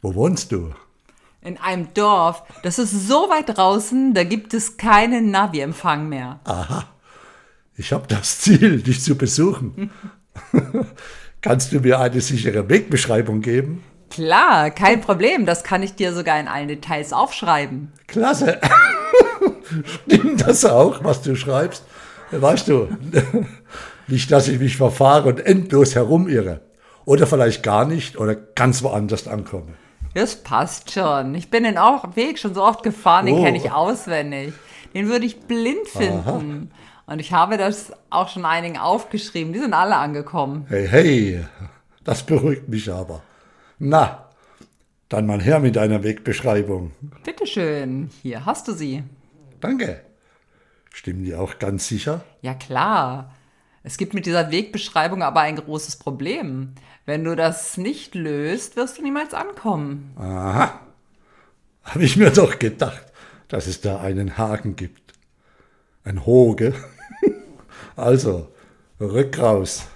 Wo wohnst du? In einem Dorf. Das ist so weit draußen, da gibt es keinen Navi-Empfang mehr. Aha. Ich habe das Ziel, dich zu besuchen. Kannst du mir eine sichere Wegbeschreibung geben? Klar, kein Problem. Das kann ich dir sogar in allen Details aufschreiben. Klasse. Stimmt das auch, was du schreibst? Weißt du, nicht, dass ich mich verfahre und endlos herumirre. Oder vielleicht gar nicht oder ganz woanders ankomme. Das passt schon. Ich bin den auch Weg schon so oft gefahren, den Oh. kenne ich auswendig. Den würde ich blind finden. Und ich habe das auch schon einigen aufgeschrieben. Die sind alle angekommen. Hey, hey, das beruhigt mich aber. Na, dann mal her mit deiner Wegbeschreibung. Bitteschön, hier hast du sie. Danke. Stimmen die auch ganz sicher? Ja klar. Es gibt mit dieser Wegbeschreibung aber ein großes Problem. Wenn du das nicht löst, wirst du niemals ankommen. Aha. Habe ich mir doch gedacht, dass es da einen Haken gibt. Ein Hoge. Also, rück raus.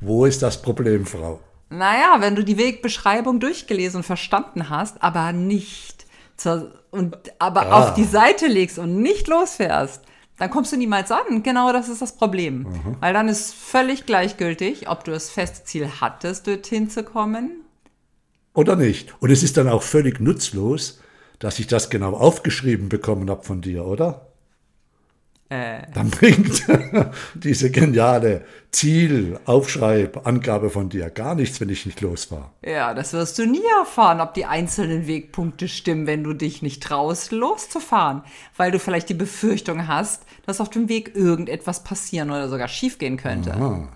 Wo ist das Problem, Frau? Naja, wenn du die Wegbeschreibung durchgelesen und verstanden hast, aber nicht zur, und aber Ah. auf die Seite legst und nicht losfährst, dann kommst du niemals an. Genau das ist das Problem. Weil dann ist völlig gleichgültig, ob du das feste Ziel hattest, dorthin zu kommen. Oder nicht? Und es ist dann auch völlig nutzlos, dass ich das genau aufgeschrieben bekommen habe von dir, oder? Äh, Dann bringt diese geniale Ziel-Aufschreibangabe von dir gar nichts, wenn ich nicht losfahre. ja, das wirst du nie erfahren, ob die einzelnen Wegpunkte stimmen, wenn du dich nicht traust, loszufahren. Weil du vielleicht die Befürchtung hast, dass auf dem Weg irgendetwas passieren oder sogar schiefgehen könnte.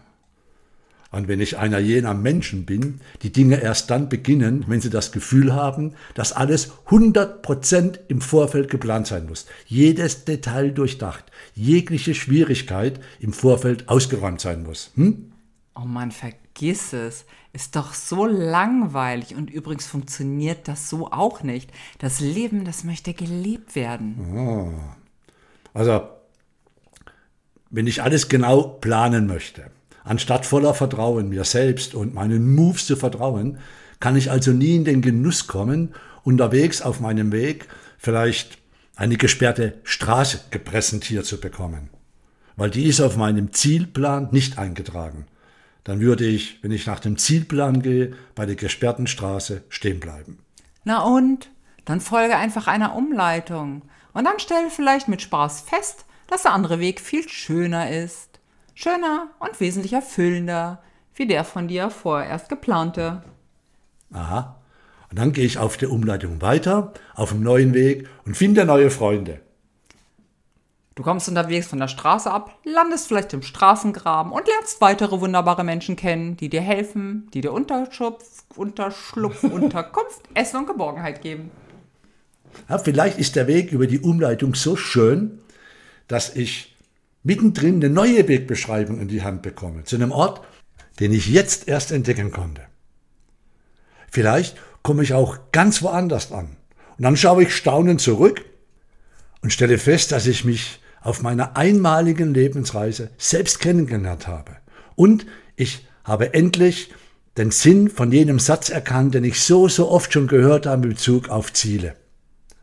Und wenn ich einer jener Menschen bin, die Dinge erst dann beginnen, wenn sie das Gefühl haben, dass alles 100% im Vorfeld geplant sein muss. Jedes Detail durchdacht, jegliche Schwierigkeit im Vorfeld ausgeräumt sein muss. Hm? Oh Mann, vergiss es. Ist doch so langweilig und übrigens funktioniert das so auch nicht. Das Leben, das möchte gelebt werden. Also, wenn ich alles genau planen möchte, anstatt voller Vertrauen mir selbst und meinen Moves zu vertrauen, kann ich also nie in den Genuss kommen, unterwegs auf meinem Weg vielleicht eine gesperrte Straße gepräsentiert zu bekommen. Weil die ist auf meinem Zielplan nicht eingetragen. Dann würde ich, wenn ich nach dem Zielplan gehe, bei der gesperrten Straße stehen bleiben. Na und? Dann folge einfach einer Umleitung. Und dann stelle vielleicht mit Spaß fest, dass der andere Weg viel schöner ist. Schöner und wesentlich erfüllender, wie der von dir vorerst geplante. Aha. Und dann gehe ich auf der Umleitung weiter, auf dem neuen Weg und finde neue Freunde. Du kommst unterwegs von der Straße ab, landest vielleicht im Straßengraben und lernst weitere wunderbare Menschen kennen, die dir helfen, die dir Unterschlupf, Unterschlupf, Unterkunft, Essen und Geborgenheit geben. Ja, vielleicht ist der Weg über die Umleitung so schön, dass ich mittendrin eine neue Wegbeschreibung in die Hand bekomme, zu einem Ort, den ich jetzt erst entdecken konnte. Vielleicht komme ich auch ganz woanders an. Und dann schaue ich staunend zurück und stelle fest, dass ich mich auf meiner einmaligen Lebensreise selbst kennengelernt habe. Und ich habe endlich den Sinn von jenem Satz erkannt, den ich so, so oft schon gehört habe in Bezug auf Ziele.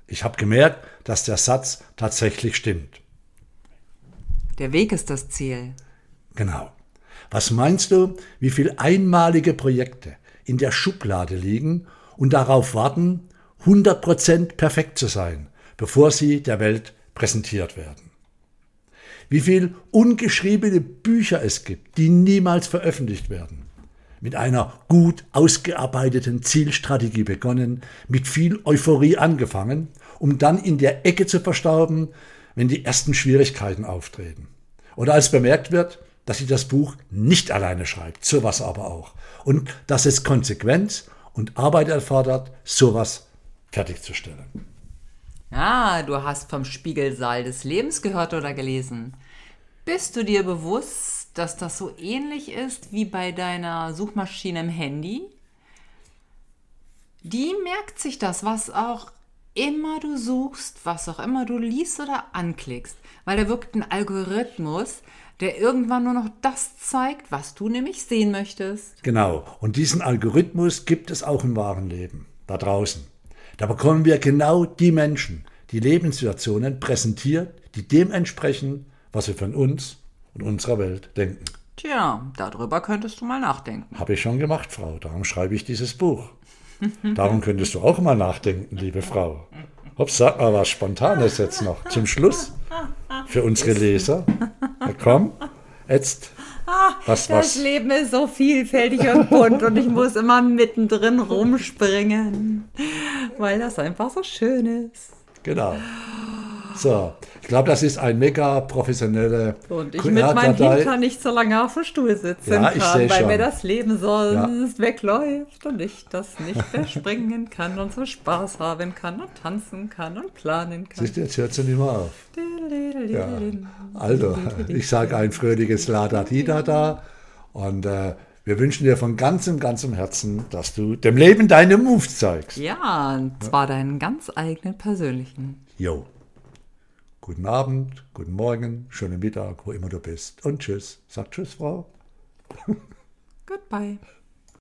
Ich habe gemerkt, dass der Satz tatsächlich stimmt. Der Weg ist das Ziel. Genau. Was meinst du, wie viele einmalige Projekte in der Schublade liegen und darauf warten, 100% perfekt zu sein, bevor sie der Welt präsentiert werden? Wie viel ungeschriebene Bücher es gibt, die niemals veröffentlicht werden? Mit einer gut ausgearbeiteten Zielstrategie begonnen, mit viel Euphorie angefangen, um dann in der Ecke zu verstauben, wenn die ersten Schwierigkeiten auftreten. Oder als bemerkt wird, dass sie das Buch nicht alleine schreibt, sowas aber auch. Und dass es Konsequenz und Arbeit erfordert, sowas fertigzustellen. Ah, du hast vom Spiegelsaal des Lebens gehört oder gelesen. Bist du dir bewusst, dass das so ähnlich ist wie bei deiner Suchmaschine im Handy? Die merkt sich das, was auch immer du suchst, was auch immer du liest oder anklickst, weil da wirkt ein Algorithmus, der irgendwann nur noch das zeigt, was du nämlich sehen möchtest. Genau. Und diesen Algorithmus gibt es auch im wahren Leben. da draußen. Da bekommen wir genau die Menschen, die Lebenssituationen präsentiert, die dem entsprechen, was wir von uns und unserer Welt denken. Tja, darüber könntest du mal nachdenken. Habe ich schon gemacht, Frau. Darum schreibe ich dieses Buch. Darum könntest du auch mal nachdenken, liebe Frau. Hopp, sag mal was Spontanes jetzt noch zum Schluss für unsere Leser. Na komm, jetzt. Was, Das was? Leben ist so vielfältig und bunt und ich muss immer mittendrin rumspringen, weil das einfach so schön ist. Genau. So, ich glaube, das ist ein mega professionelle Und ich mit meinem QR-Datei. Hintern nicht so lange auf dem Stuhl sitzen Ja, kann, weil schon. mir das Leben sonst wegläuft und ich das nicht mehr springen kann und so Spaß haben kann und tanzen kann und planen kann. Siehst du, jetzt hört sie nicht mehr auf. Ja. Also, ich sage ein fröhliches La da di da da und äh, wir wünschen dir von ganzem, ganzem Herzen, dass du dem Leben deine Moves zeigst. Ja, und zwar deinen ganz eigenen persönlichen. Jo. Guten Abend, guten Morgen, schönen Mittag, wo immer du bist. Und tschüss. Sag tschüss, Frau. Goodbye.